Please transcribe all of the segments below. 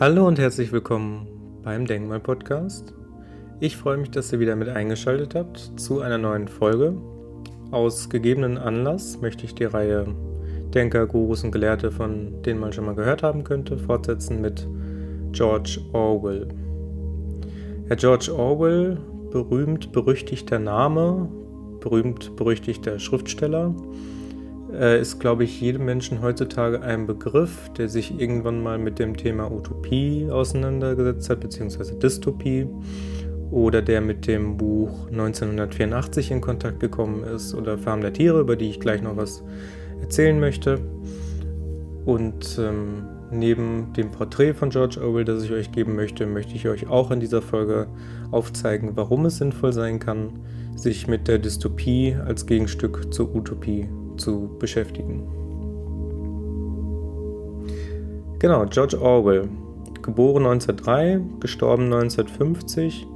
Hallo und herzlich willkommen beim Denkmal Podcast. Ich freue mich, dass ihr wieder mit eingeschaltet habt zu einer neuen Folge. Aus gegebenen Anlass möchte ich die Reihe Denker, Gurus und Gelehrte, von denen man schon mal gehört haben könnte, fortsetzen mit George Orwell. Herr George Orwell, berühmt berüchtigter Name, berühmt berüchtigter Schriftsteller, äh, ist, glaube ich, jedem Menschen heutzutage ein Begriff, der sich irgendwann mal mit dem Thema Utopie auseinandergesetzt hat, beziehungsweise Dystopie, oder der mit dem Buch 1984 in Kontakt gekommen ist, oder Farm der Tiere, über die ich gleich noch was erzählen möchte. Und ähm, neben dem Porträt von George Orwell, das ich euch geben möchte, möchte ich euch auch in dieser Folge aufzeigen, warum es sinnvoll sein kann, sich mit der Dystopie als Gegenstück zur Utopie zu beschäftigen. Genau, George Orwell, geboren 1903, gestorben 1950,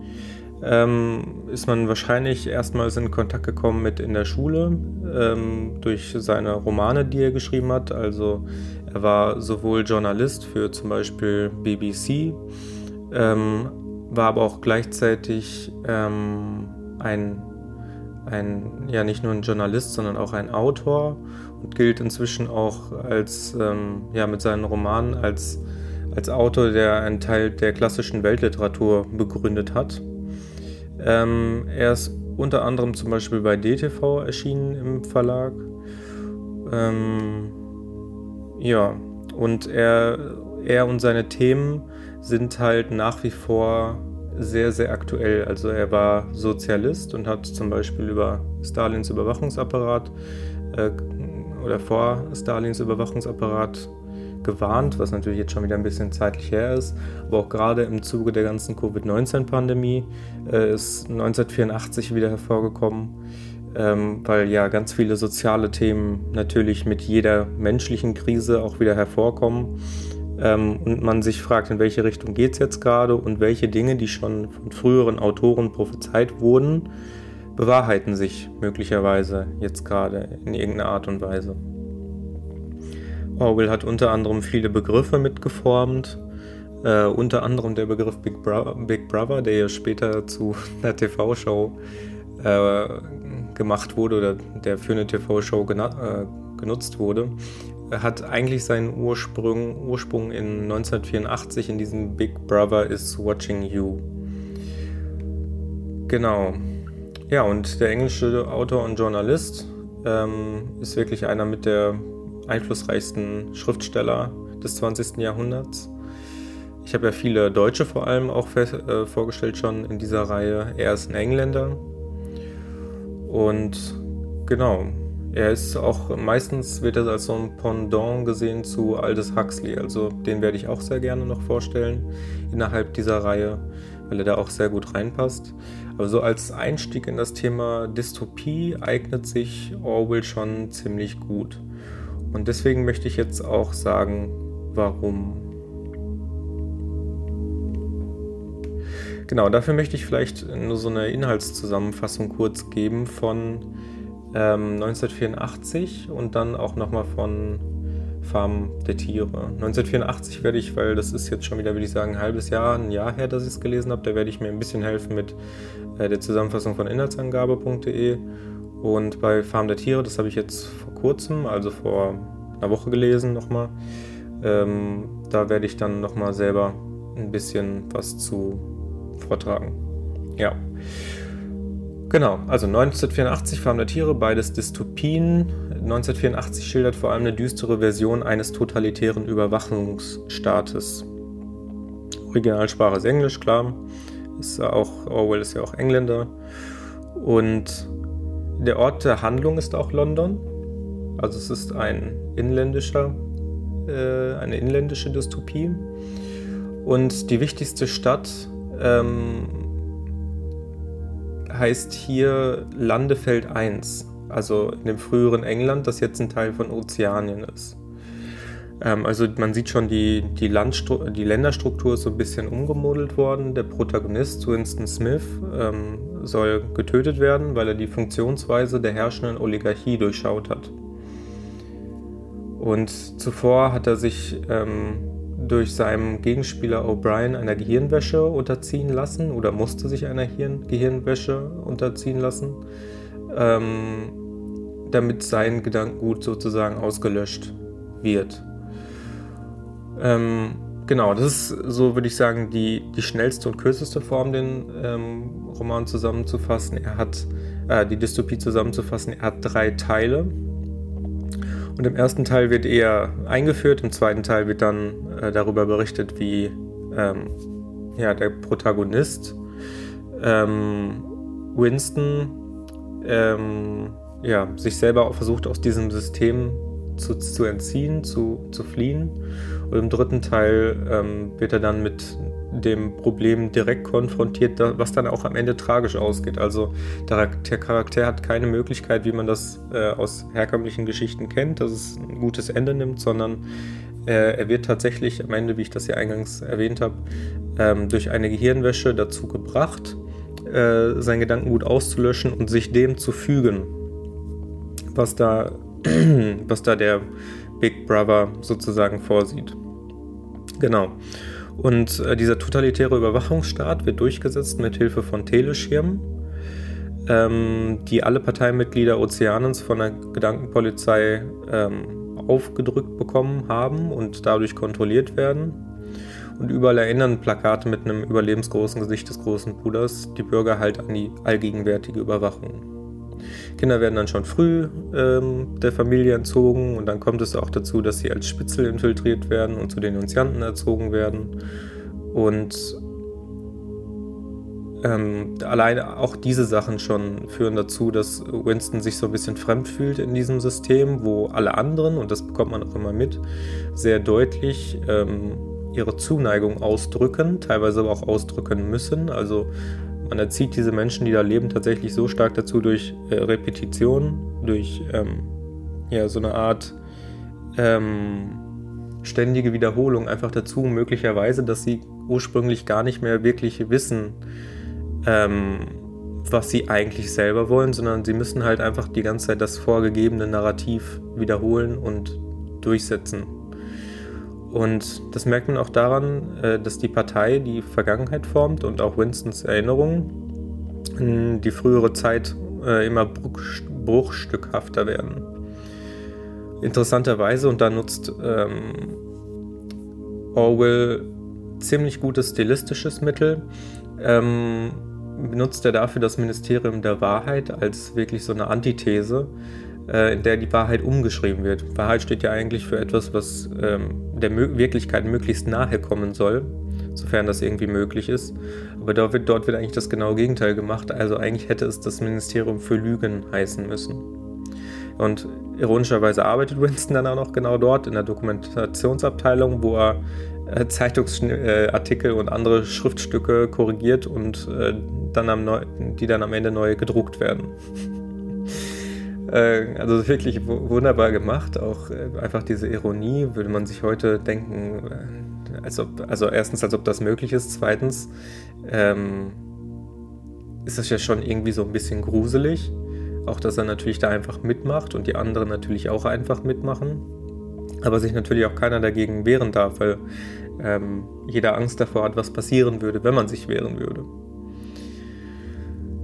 ähm, ist man wahrscheinlich erstmals in Kontakt gekommen mit in der Schule ähm, durch seine Romane, die er geschrieben hat. Also er war sowohl Journalist für zum Beispiel BBC, ähm, war aber auch gleichzeitig ähm, ein ein, ja nicht nur ein Journalist, sondern auch ein Autor und gilt inzwischen auch als, ähm, ja, mit seinen Romanen als, als Autor, der einen Teil der klassischen Weltliteratur begründet hat. Ähm, er ist unter anderem zum Beispiel bei DTV erschienen im Verlag. Ähm, ja, und er, er und seine Themen sind halt nach wie vor sehr, sehr aktuell. Also er war Sozialist und hat zum Beispiel über Stalins Überwachungsapparat äh, oder vor Stalins Überwachungsapparat gewarnt, was natürlich jetzt schon wieder ein bisschen zeitlich her ist. Aber auch gerade im Zuge der ganzen Covid-19-Pandemie äh, ist 1984 wieder hervorgekommen, ähm, weil ja ganz viele soziale Themen natürlich mit jeder menschlichen Krise auch wieder hervorkommen ähm, und man sich fragt, in welche Richtung geht es jetzt gerade und welche Dinge, die schon von früheren Autoren prophezeit wurden, bewahrheiten sich möglicherweise jetzt gerade in irgendeiner Art und Weise. Orwell hat unter anderem viele Begriffe mitgeformt, äh, unter anderem der Begriff Big, Bro Big, Brother, der ja später zu einer TV-Show äh, gemacht wurde oder der für eine TV-Show äh, genutzt wurde hat eigentlich seinen Ursprung, Ursprung in 1984 in diesem Big Brother is Watching You. Genau. Ja, und der englische Autor und Journalist ähm, ist wirklich einer mit der einflussreichsten Schriftsteller des 20. Jahrhunderts. Ich habe ja viele Deutsche vor allem auch äh, vorgestellt schon in dieser Reihe. Er ist ein Engländer. Und genau, er ist auch meistens wird er als so ein Pendant gesehen zu Aldous Huxley, also den werde ich auch sehr gerne noch vorstellen innerhalb dieser Reihe, weil er da auch sehr gut reinpasst. Aber so als Einstieg in das Thema Dystopie eignet sich Orwell schon ziemlich gut. Und deswegen möchte ich jetzt auch sagen, warum. Genau, dafür möchte ich vielleicht nur so eine Inhaltszusammenfassung kurz geben von ähm, 1984 und dann auch nochmal von Farm der Tiere. 1984 werde ich, weil das ist jetzt schon wieder, würde ich sagen, ein halbes Jahr, ein Jahr her, dass ich es gelesen habe, da werde ich mir ein bisschen helfen mit äh, der Zusammenfassung von inhaltsangabe.de. Und bei Farm der Tiere, das habe ich jetzt vor kurzem, also vor einer Woche gelesen nochmal. Ähm, da werde ich dann nochmal selber ein bisschen was zu vortragen. Ja. Genau, also 1984 Farm der Tiere, beides Dystopien. 1984 schildert vor allem eine düstere Version eines totalitären Überwachungsstaates. Originalsprache ist Englisch, klar. Ist auch, Orwell ist ja auch Engländer. Und der Ort der Handlung ist auch London. Also es ist ein inländischer, äh, eine inländische Dystopie. Und die wichtigste Stadt ähm, heißt hier Landefeld 1, also in dem früheren England, das jetzt ein Teil von Ozeanien ist. Ähm, also man sieht schon, die, die, die, Länderstruktur ist so ein bisschen umgemodelt worden. Der Protagonist, Winston Smith, ähm, soll getötet werden, weil er die Funktionsweise der herrschenden Oligarchie durchschaut hat. Und zuvor hat er sich ähm, durch seinen Gegenspieler O'Brien einer Gehirnwäsche unterziehen lassen oder musste sich einer Hirn Gehirnwäsche unterziehen lassen, ähm, damit sein Gedankengut sozusagen ausgelöscht wird. Ähm, genau, das ist so, würde ich sagen, die, die schnellste und kürzeste Form, den ähm, Roman zusammenzufassen. Er hat äh, die Dystopie zusammenzufassen. Er hat drei Teile. Und im ersten Teil wird er eingeführt, im zweiten Teil wird dann äh, darüber berichtet, wie ähm, ja, der Protagonist ähm, Winston ähm, ja, sich selber versucht, aus diesem System zu, zu entziehen, zu, zu fliehen. Und im dritten Teil ähm, wird er dann mit dem Problem direkt konfrontiert, was dann auch am Ende tragisch ausgeht. Also der, Charakter hat keine Möglichkeit, wie man das äh, aus herkömmlichen Geschichten kennt, dass es ein gutes Ende nimmt, sondern äh, er wird tatsächlich am Ende, wie ich das ja eingangs erwähnt habe, ähm, durch eine Gehirnwäsche dazu gebracht, äh, sein Gedankengut auszulöschen und sich dem zu fügen, was da, was da der Big Brother sozusagen vorsieht. Genau. Und äh, dieser totalitäre Überwachungsstaat wird durchgesetzt mit Hilfe von Teleschirmen, ähm, die alle Parteimitglieder Ozeanens von der Gedankenpolizei ähm, aufgedrückt bekommen haben und dadurch kontrolliert werden. Und überall erinnern Plakate mit einem überlebensgroßen Gesicht des großen Bruders die Bürger halt an die allgegenwärtige Überwachung. Kinder werden dann schon früh ähm, der Familie entzogen und dann kommt es auch dazu, dass sie als Spitzel infiltriert werden und zu Denunzianten erzogen werden. Und ähm, alleine auch diese Sachen schon führen dazu, dass Winston sich so ein bisschen fremd fühlt in diesem System, wo alle anderen, und das bekommt man auch immer mit, sehr deutlich ähm, ihre Zuneigung ausdrücken, teilweise aber auch ausdrücken müssen. Also man erzieht diese Menschen, die da leben, tatsächlich so stark dazu durch äh, Repetition, durch ähm, ja, so eine Art ähm, ständige Wiederholung einfach dazu, möglicherweise, dass sie ursprünglich gar nicht mehr wirklich wissen, ähm, was sie eigentlich selber wollen, sondern sie müssen halt einfach die ganze Zeit das vorgegebene Narrativ wiederholen und durchsetzen. Und das merkt man auch daran, äh, dass die Partei die Vergangenheit formt und auch Winstons Erinnerungen in die frühere Zeit äh, immer bruchstückhafter werden. Interessanterweise, und da nutzt ähm, Orwell ziemlich gutes stilistisches Mittel, ähm, benutzt er dafür das Ministerium der Wahrheit als wirklich so eine Antithese äh, in der die Wahrheit umgeschrieben wird. Wahrheit steht ja eigentlich für etwas, was ähm, der Mö Wirklichkeit möglichst nahe kommen soll, sofern das irgendwie möglich ist. Aber dort wird, dort wird eigentlich das genaue Gegenteil gemacht. Also eigentlich hätte es das Ministerium für Lügen heißen müssen. Und ironischerweise arbeitet Winston dann auch noch genau dort in der Dokumentationsabteilung, wo er äh, Zeitungsartikel und andere Schriftstücke korrigiert und äh, dann am die dann am Ende neu gedruckt werden. Äh, also wirklich wunderbar gemacht. Auch äh, einfach diese Ironie, würde man sich heute denken, äh, als ob, also erstens, als ob das möglich ist. Zweitens ähm, ist es ja schon irgendwie so ein bisschen gruselig. Auch, dass er natürlich da einfach mitmacht und die anderen natürlich auch einfach mitmachen. Aber sich natürlich auch keiner dagegen wehren darf, weil ähm, jeder Angst davor hat, was passieren würde, wenn man sich wehren würde.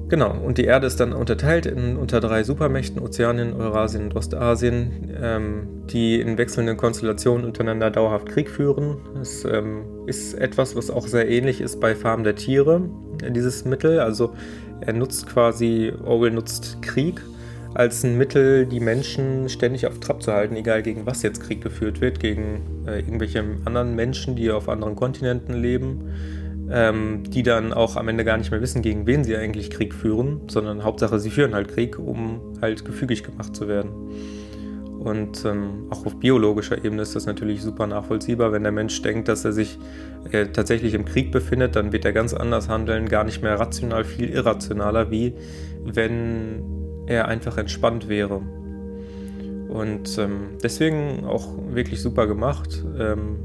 Genau, und die Erde ist dann unterteilt in, unter drei Supermächten, Ozeanien, Eurasien und Ostasien, ähm, die in wechselnden Konstellationen untereinander dauerhaft Krieg führen. Das ähm, ist etwas, was auch sehr ähnlich ist bei Farm der Tiere, äh, dieses Mittel. Also er nutzt quasi, Orwell nutzt Krieg als ein Mittel, die Menschen ständig auf Trab zu halten, egal gegen was jetzt Krieg geführt wird, gegen äh, irgendwelche anderen Menschen, die auf anderen Kontinenten leben ähm, die dann auch am Ende gar nicht mehr wissen, gegen wen sie eigentlich Krieg führen, sondern Hauptsache, sie führen halt Krieg, um halt gefügig gemacht zu werden. Und ähm, auch auf biologischer Ebene ist das natürlich super nachvollziehbar. Wenn der Mensch denkt, dass er sich äh, tatsächlich im Krieg befindet, dann wird er ganz anders handeln, gar nicht mehr rational, viel irrationaler, wie wenn er einfach entspannt wäre. Und ähm, deswegen auch wirklich super gemacht. Ähm,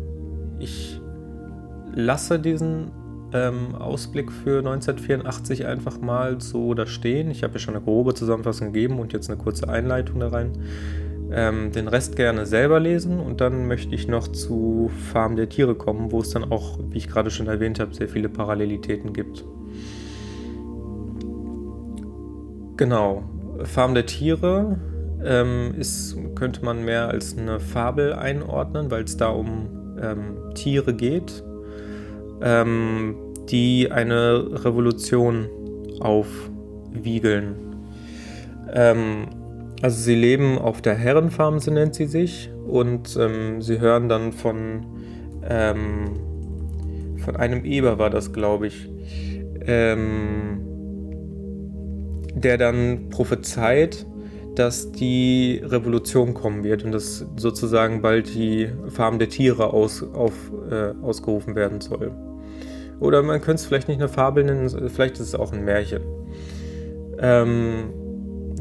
ich lasse diesen ähm, Ausblick für 1984 einfach mal so da stehen. Ich habe ja schon eine grobe Zusammenfassung gegeben und jetzt eine kurze Einleitung da rein. ähm, den Rest gerne selber lesen und dann möchte ich noch zu Farm der Tiere kommen, wo es dann auch, wie ich gerade schon erwähnt habe, sehr viele Parallelitäten gibt. Genau, Farm der Tiere ähm, ist, könnte man mehr als eine Fabel einordnen, weil es da um ähm, Tiere geht, ähm, die eine Revolution aufwiegeln. Ähm, also sie leben auf der Herrenfarm, so nennt sie sich, und ähm, sie hören dann von, ähm, von einem Eber war das, glaube ich, ähm, der dann prophezeit, dass die Revolution kommen wird und dass sozusagen bald die Farm der Tiere aus, auf, äh, ausgerufen werden soll. Oder man könnte es vielleicht nicht eine Fabel nennen, vielleicht ist es auch ein Märchen. Ähm,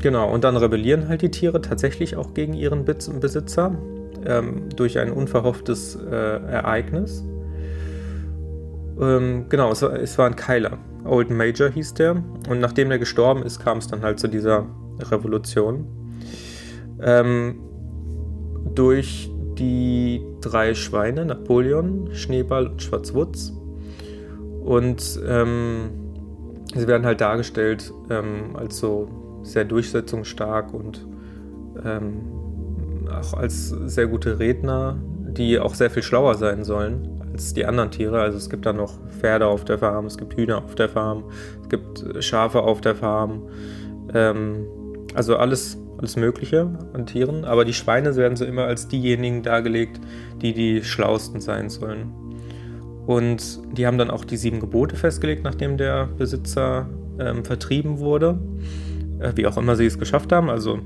genau, und dann rebellieren halt die Tiere tatsächlich auch gegen ihren Besitzer ähm, durch ein unverhofftes äh, Ereignis. Ähm, genau, es war, es war ein Keiler. Old Major hieß der. Und nachdem er gestorben ist, kam es dann halt zu dieser Revolution. Ähm, durch die drei Schweine, Napoleon, Schneeball und Schwarzwutz. Und ähm, sie werden halt dargestellt ähm, als so sehr durchsetzungsstark und ähm, auch als sehr gute Redner, die auch sehr viel schlauer sein sollen als die anderen Tiere. Also es gibt da noch Pferde auf der Farm, es gibt Hühner auf der Farm, es gibt Schafe auf der Farm. Ähm, also alles, alles Mögliche an Tieren. Aber die Schweine werden so immer als diejenigen dargelegt, die die schlauesten sein sollen. Und die haben dann auch die sieben Gebote festgelegt, nachdem der Besitzer ähm, vertrieben wurde. Äh, wie auch immer sie es geschafft haben. Also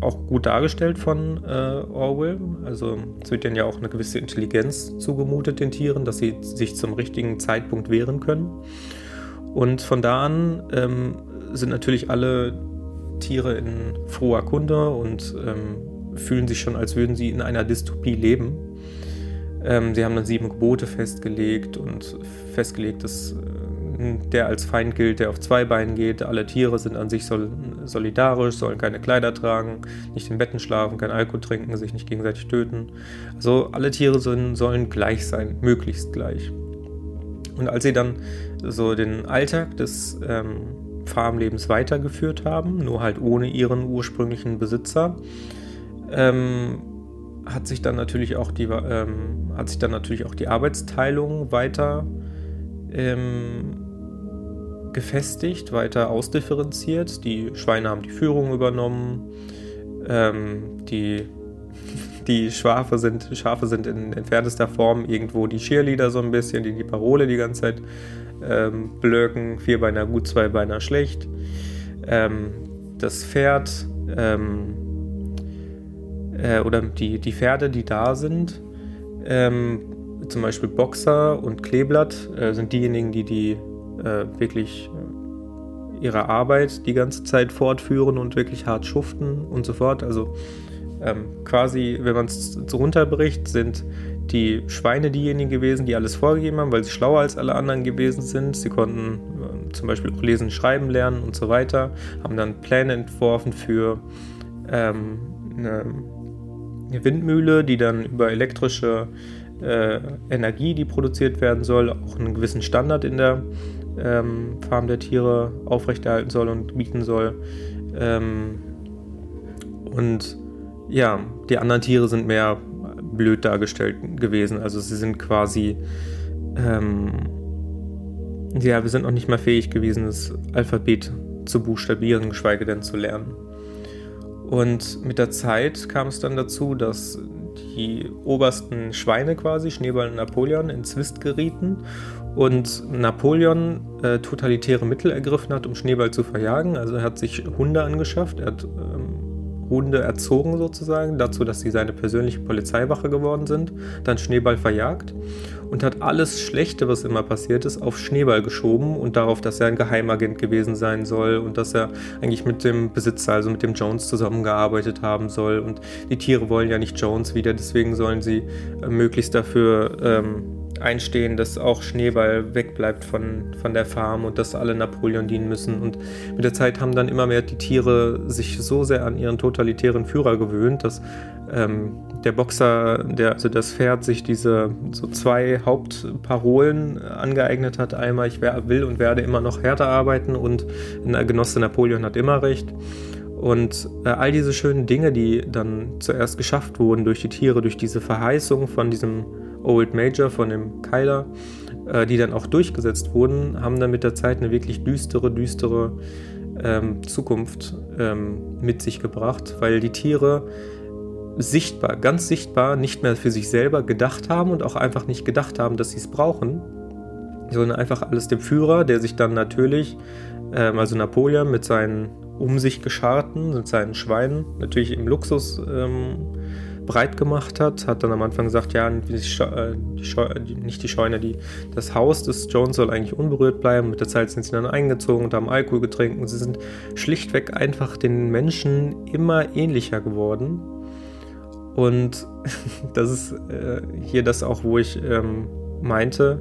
auch gut dargestellt von äh, Orwell. Also es wird denen ja auch eine gewisse Intelligenz zugemutet, den Tieren, dass sie sich zum richtigen Zeitpunkt wehren können. Und von da an ähm, sind natürlich alle Tiere in froher Kunde und ähm, fühlen sich schon, als würden sie in einer Dystopie leben. Ähm, sie haben dann sieben Gebote festgelegt und festgelegt, dass äh, der als Feind gilt, der auf zwei Beinen geht. Alle Tiere sind an sich sol solidarisch, sollen keine Kleider tragen, nicht in Betten schlafen, kein Alkohol trinken, sich nicht gegenseitig töten. Also alle Tiere sollen, sollen gleich sein, möglichst gleich. Und als sie dann so den Alltag des ähm, Farmlebens weitergeführt haben, nur halt ohne ihren ursprünglichen Besitzer. Ähm, hat sich dann natürlich auch die ähm, hat sich dann natürlich auch die Arbeitsteilung weiter ähm, gefestigt, weiter ausdifferenziert. Die Schweine haben die Führung übernommen, ähm, die die Schafe sind, Schafe sind in entferntester Form irgendwo die Cheerleader so ein bisschen, die die Parole die ganze Zeit ähm, Blöcken, Vierbeiner gut, Zweibeiner schlecht. Ähm, das Pferd ähm, äh, oder die, die Pferde, die da sind, ähm, zum Beispiel Boxer und Kleeblatt, äh, sind diejenigen, die die äh, wirklich äh, ihre Arbeit die ganze Zeit fortführen und wirklich hart schuften und so fort. Also ähm, quasi, wenn man es runterbricht, sind die Schweine diejenigen gewesen, die alles vorgegeben haben, weil sie schlauer als alle anderen gewesen sind. Sie konnten äh, zum Beispiel auch lesen, schreiben lernen und so weiter, haben dann Pläne entworfen für ähm, eine, Windmühle, die dann über elektrische äh, Energie, die produziert werden soll, auch einen gewissen Standard in der ähm, Farm der Tiere aufrechterhalten soll und bieten soll. Ähm, und ja, die anderen Tiere sind mehr blöd dargestellt gewesen. Also sie sind quasi, ähm, ja, wir sind noch nicht mal fähig gewesen, das Alphabet zu buchstabieren, geschweige denn zu lernen. Und mit der Zeit kam es dann dazu, dass die obersten Schweine quasi, Schneeball und Napoleon, in Zwist gerieten und Napoleon äh, totalitäre Mittel ergriffen hat, um Schneeball zu verjagen. Also er hat sich Hunde angeschafft, er hat ähm, Hunde erzogen sozusagen, dazu, dass sie seine persönliche Polizeiwache geworden sind, dann Schneeball verjagt und hat alles Schlechte, was immer passiert ist, auf Schneeball geschoben und darauf, dass er ein Geheimagent gewesen sein soll und dass er eigentlich mit dem Besitzer, also mit dem Jones zusammengearbeitet haben soll. Und die Tiere wollen ja nicht Jones wieder, deswegen sollen sie äh, möglichst dafür ähm, einstehen, dass auch Schneeball wegbleibt von, von der Farm und dass alle Napoleon dienen müssen. Und mit der Zeit haben dann immer mehr die Tiere sich so sehr an ihren totalitären Führer gewöhnt, dass ähm, der Boxer, der, also das Pferd, sich diese so zwei Hauptparolen angeeignet hat. Einmal, ich will und werde immer noch härter arbeiten und ein Genosse Napoleon hat immer recht. Und äh, all diese schönen Dinge, die dann zuerst geschafft wurden durch die Tiere, durch diese Verheißung von diesem Old Major, von dem Kyler, äh, die dann auch durchgesetzt wurden, haben dann mit der Zeit eine wirklich düstere, düstere ähm, Zukunft ähm, mit sich gebracht, weil die Tiere sichtbar, ganz sichtbar nicht mehr für sich selber gedacht haben und auch einfach nicht gedacht haben, dass sie es brauchen, sondern einfach alles dem Führer, der sich dann natürlich, ähm, also Napoleon mit seinen um sich gescharten, mit seinen Schweinen, natürlich im Luxus ähm, breit gemacht hat. Hat dann am Anfang gesagt, ja, die die, nicht die Scheune, die, das Haus des Jones soll eigentlich unberührt bleiben. Mit der Zeit sind sie dann eingezogen und haben Alkohol getrunken. Sie sind schlichtweg einfach den Menschen immer ähnlicher geworden. Und das ist äh, hier das auch, wo ich ähm, meinte,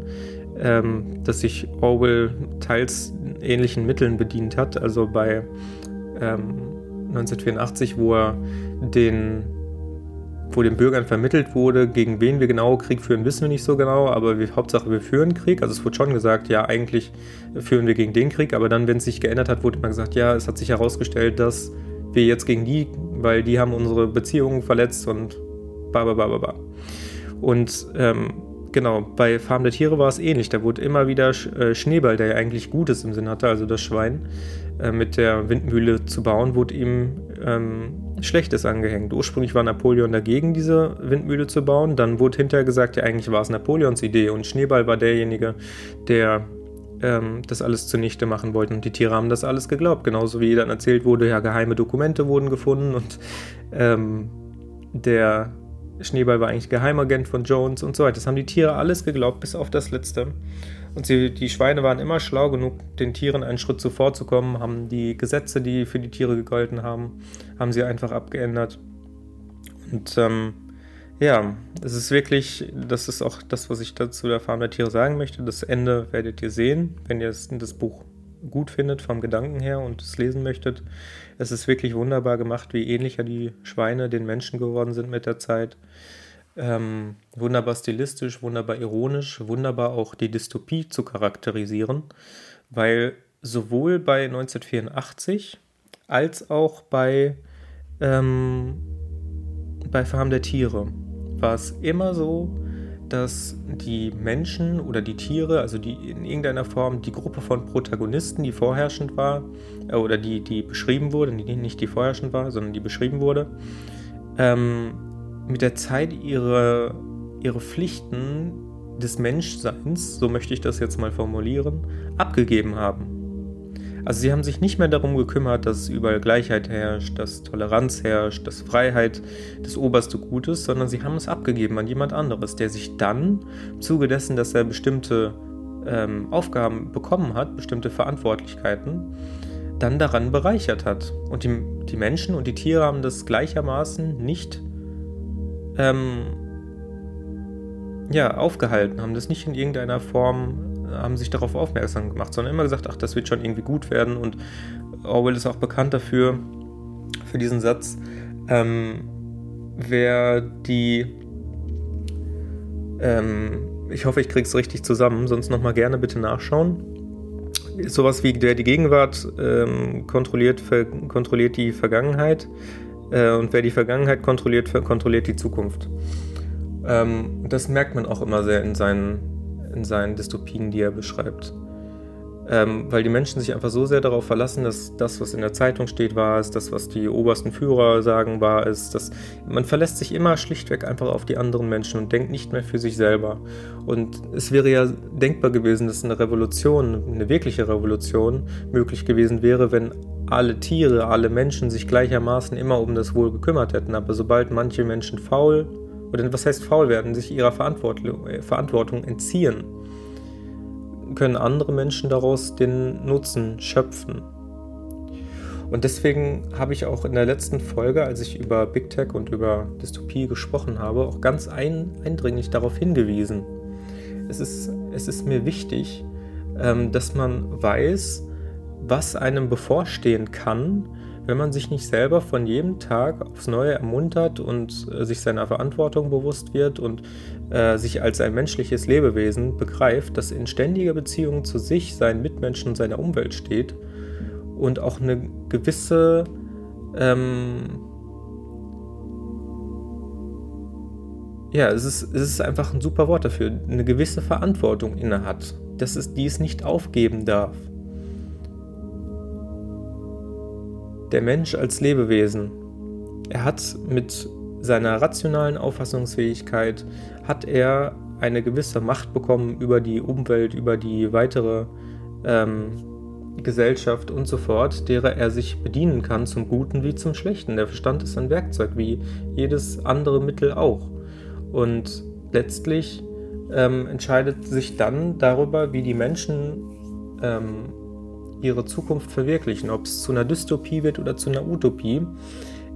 ähm, dass sich Orwell teils ähnlichen Mitteln bedient hat. Also bei ähm, 1984, wo er den wo den Bürgern vermittelt wurde, gegen wen wir genau Krieg führen, wissen wir nicht so genau, aber wir, Hauptsache wir führen Krieg. Also es wurde schon gesagt, ja, eigentlich führen wir gegen den Krieg, aber dann, wenn es sich geändert hat, wurde immer gesagt, ja, es hat sich herausgestellt, dass wir jetzt gegen die, weil die haben unsere Beziehungen verletzt und ba ba ba ba ba. Und ähm, genau, bei Farm der Tiere war es ähnlich. Da wurde immer wieder äh, Schneeball, der ja eigentlich Gutes im Sinn hatte, also das Schwein, äh, mit der Windmühle zu bauen, wurde ihm ähm, Schlechtes angehängt. Ursprünglich war Napoleon dagegen, diese Windmühle zu bauen. Dann wurde hinterher gesagt, ja, eigentlich war es Napoleons Idee und Schneeball war derjenige, der ähm, das alles zunichte machen wollte. Und die Tiere haben das alles geglaubt. Genauso wie dann erzählt wurde, ja, geheime Dokumente wurden gefunden und ähm, der Schneeball war eigentlich Geheimagent von Jones und so weiter. Das haben die Tiere alles geglaubt, bis auf das letzte. Und sie, die Schweine waren immer schlau genug, den Tieren einen Schritt zuvor zu kommen, haben die Gesetze, die für die Tiere gegolten haben, haben sie einfach abgeändert. Und ähm, ja, es ist wirklich, das ist auch das, was ich dazu der Farm der Tiere sagen möchte. Das Ende werdet ihr sehen, wenn ihr das Buch gut findet vom Gedanken her und es lesen möchtet. Es ist wirklich wunderbar gemacht, wie ähnlicher die Schweine den Menschen geworden sind mit der Zeit. Ähm, wunderbar stilistisch, wunderbar ironisch, wunderbar auch die Dystopie zu charakterisieren, weil sowohl bei 1984 als auch bei, ähm, bei Farm der Tiere war es immer so, dass die Menschen oder die Tiere, also die in irgendeiner Form die Gruppe von Protagonisten, die vorherrschend war, äh, oder die, die beschrieben wurde, nicht die vorherrschend war, sondern die beschrieben wurde, ähm, mit der Zeit ihre, ihre Pflichten des Menschseins, so möchte ich das jetzt mal formulieren, abgegeben haben. Also sie haben sich nicht mehr darum gekümmert, dass überall Gleichheit herrscht, dass Toleranz herrscht, dass Freiheit das oberste Gut ist, sondern sie haben es abgegeben an jemand anderes, der sich dann im Zuge dessen, dass er bestimmte ähm, Aufgaben bekommen hat, bestimmte Verantwortlichkeiten, dann daran bereichert hat. Und die, die Menschen und die Tiere haben das gleichermaßen nicht ähm, ja, aufgehalten, haben das nicht in irgendeiner Form haben sich darauf aufmerksam gemacht, sondern immer gesagt, ach, das wird schon irgendwie gut werden. Und Orwell ist auch bekannt dafür, für diesen Satz, ähm, wer die, ähm, ich hoffe, ich kriege es richtig zusammen, sonst nochmal gerne bitte nachschauen. Sowas wie, wer die Gegenwart ähm, kontrolliert, kontrolliert die Vergangenheit äh, und wer die Vergangenheit kontrolliert, kontrolliert die Zukunft. Ähm, das merkt man auch immer sehr in seinen in seinen Dystopien, die er beschreibt. Ähm, weil die Menschen sich einfach so sehr darauf verlassen, dass das, was in der Zeitung steht, wahr ist, das, was die obersten Führer sagen, wahr ist. Dass man verlässt sich immer schlichtweg einfach auf die anderen Menschen und denkt nicht mehr für sich selber. Und es wäre ja denkbar gewesen, dass eine Revolution, eine wirkliche Revolution möglich gewesen wäre, wenn alle Tiere, alle Menschen sich gleichermaßen immer um das Wohl gekümmert hätten. Aber sobald manche Menschen faul oder was heißt faul werden, sich ihrer Verantwortung, äh, Verantwortung entziehen, können andere Menschen daraus den Nutzen schöpfen. Und deswegen habe ich auch in der letzten Folge, als ich über Big Tech und über Dystopie gesprochen habe, auch ganz ein, eindringlich darauf hingewiesen. es ist, es ist mir wichtig, ähm, dass man weiß, was einem bevorstehen kann, wenn man sich nicht selber von jedem Tag aufs Neue ermuntert und äh, sich seiner Verantwortung bewusst wird und äh, sich als ein menschliches Lebewesen begreift, das in ständiger Beziehung zu sich, seinen Mitmenschen und seiner Umwelt steht und auch eine gewisse ähm, ja, es ist, es ist einfach ein super Wort dafür, eine gewisse Verantwortung innehat, dass es, die es nicht aufgeben darf. Der Mensch als Lebewesen, er hat mit seiner rationalen Auffassungsfähigkeit, hat er eine gewisse Macht bekommen über die Umwelt, über die weitere ähm, Gesellschaft und so fort, derer er sich bedienen kann, zum Guten wie zum Schlechten. Der Verstand ist ein Werkzeug, wie jedes andere Mittel auch. Und letztlich ähm, entscheidet sich dann darüber, wie die Menschen ähm, ihre Zukunft verwirklichen, ob es zu einer Dystopie wird oder zu einer Utopie,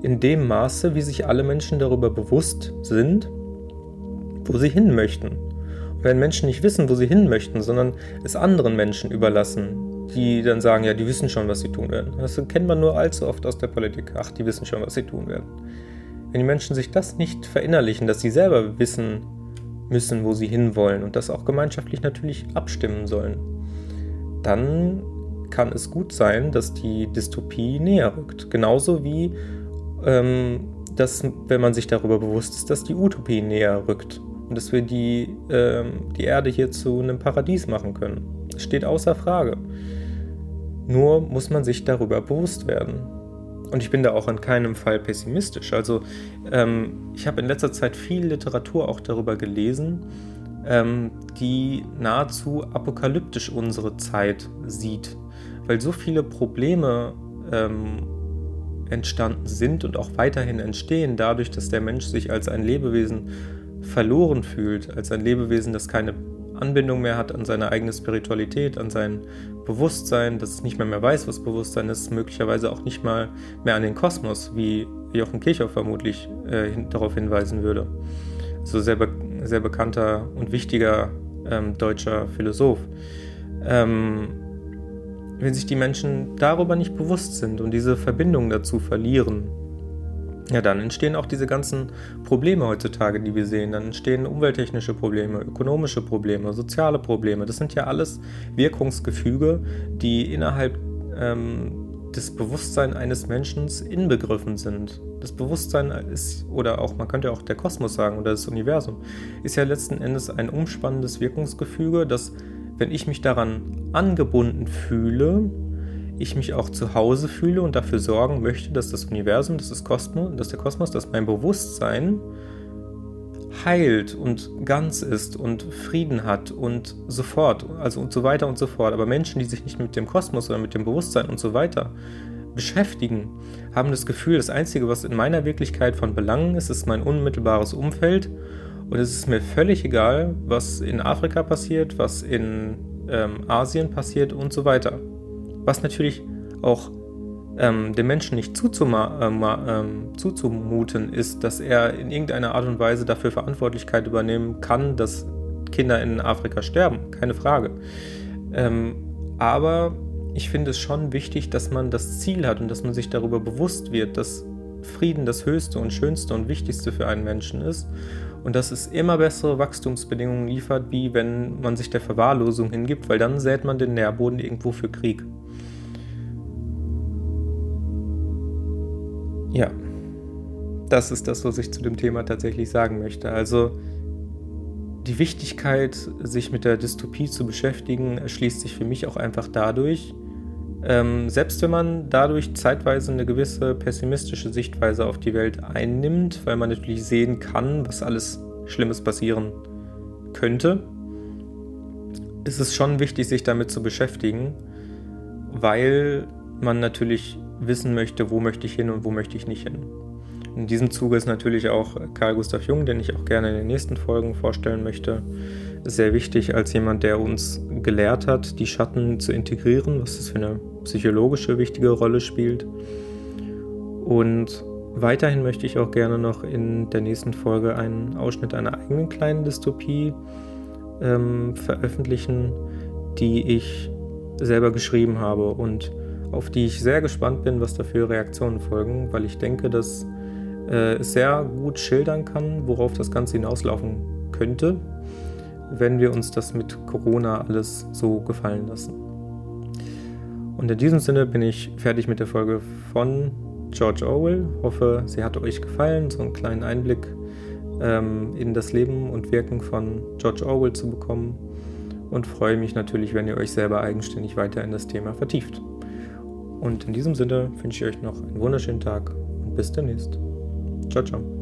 in dem Maße, wie sich alle Menschen darüber bewusst sind, wo sie hin möchten. Und wenn Menschen nicht wissen, wo sie hin möchten, sondern es anderen Menschen überlassen, die dann sagen, ja, die wissen schon, was sie tun werden. Das kennt man nur allzu oft aus der Politik. Ach, die wissen schon, was sie tun werden. Wenn die Menschen sich das nicht verinnerlichen, dass sie selber wissen müssen, wo sie hinwollen und das auch gemeinschaftlich natürlich abstimmen sollen, dann kann es gut sein, dass die Dystopie näher rückt. Genauso wie, ähm, dass, wenn man sich darüber bewusst ist, dass die Utopie näher rückt und dass wir die, ähm, die Erde hier zu einem Paradies machen können. Das steht außer Frage. Nur muss man sich darüber bewusst werden. Und ich bin da auch in keinem Fall pessimistisch. Also ähm, ich habe in letzter Zeit viel Literatur auch darüber gelesen, ähm, die nahezu apokalyptisch unsere Zeit sieht weil so viele Probleme ähm, entstanden sind und auch weiterhin entstehen, dadurch, dass der Mensch sich als ein Lebewesen verloren fühlt, als ein Lebewesen, das keine Anbindung mehr hat an seine eigene Spiritualität, an sein Bewusstsein, dass es nicht mehr mehr weiß, was Bewusstsein ist, möglicherweise auch nicht mal mehr an den Kosmos, wie Jochen Kirchhoff vermutlich äh, hin, darauf hinweisen würde. So sehr, be sehr bekannter und wichtiger ähm, deutscher Philosoph. Ähm, wenn sich die Menschen darüber nicht bewusst sind und diese Verbindung dazu verlieren, ja, dann entstehen auch diese ganzen Probleme heutzutage, die wir sehen. Dann entstehen umwelttechnische Probleme, ökonomische Probleme, soziale Probleme. Das sind ja alles Wirkungsgefüge, die innerhalb ähm, des Bewusstseins eines Menschen inbegriffen sind. Das Bewusstsein ist, oder auch, man könnte auch der Kosmos sagen, oder das Universum, ist ja letzten Endes ein umspannendes Wirkungsgefüge, das wenn ich mich daran angebunden fühle, ich mich auch zu Hause fühle und dafür sorgen möchte, dass das Universum, dass, das Kosmos, dass der Kosmos, dass mein Bewusstsein heilt und ganz ist und Frieden hat und so fort, also und so weiter und so fort. Aber Menschen, die sich nicht mit dem Kosmos oder mit dem Bewusstsein und so weiter beschäftigen, haben das Gefühl, das Einzige, was in meiner Wirklichkeit von Belangen ist, ist mein unmittelbares Umfeld und es ist mir völlig egal, was in Afrika passiert, was in ähm, Asien passiert und so weiter. Was natürlich auch ähm, dem Menschen nicht zuzuma äh, ähm, zuzumuten ist, dass er in irgendeiner Art und Weise dafür Verantwortlichkeit übernehmen kann, dass Kinder in Afrika sterben. Keine Frage. Ähm, aber ich finde es schon wichtig, dass man das Ziel hat und dass man sich darüber bewusst wird, dass Frieden das Höchste und Schönste und Wichtigste für einen Menschen ist und dass es immer bessere Wachstumsbedingungen liefert, wie wenn man sich der Verwahrlosung hingibt, weil dann sät man den Nährboden irgendwo für Krieg. Ja, das ist das, was ich zu dem Thema tatsächlich sagen möchte. Also die Wichtigkeit, sich mit der Dystopie zu beschäftigen, erschließt sich für mich auch einfach dadurch, ähm, selbst wenn man dadurch zeitweise eine gewisse pessimistische Sichtweise auf die Welt einnimmt, weil man natürlich sehen kann, was alles Schlimmes passieren könnte, ist es schon wichtig, sich damit zu beschäftigen, weil man natürlich wissen möchte, wo möchte ich hin und wo möchte ich nicht hin. In diesem Zuge ist natürlich auch Carl Gustav Jung, den ich auch gerne in den nächsten Folgen vorstellen möchte, sehr wichtig als jemand, der uns gelehrt hat, die Schatten zu integrieren, was das für eine psychologische wichtige Rolle spielt. Und weiterhin möchte ich auch gerne noch in der nächsten Folge einen Ausschnitt einer eigenen kleinen Dystopie ähm, veröffentlichen, die ich selber geschrieben habe und auf die ich sehr gespannt bin, was da für Reaktionen folgen, weil ich denke, dass äh, es sehr gut schildern kann, worauf das Ganze hinauslaufen könnte, wenn wir uns das mit Corona alles so gefallen lassen. Und in diesem Sinne bin ich fertig mit der Folge von George Orwell. Hoffe, sie hat euch gefallen, so einen kleinen Einblick ähm, in das Leben und Wirken von George Orwell zu bekommen. Und freue mich natürlich, wenn ihr euch selber eigenständig weiter in das Thema vertieft. Und in diesem Sinne wünsche ich euch noch einen wunderschönen Tag und bis demnächst. Ciao, ciao.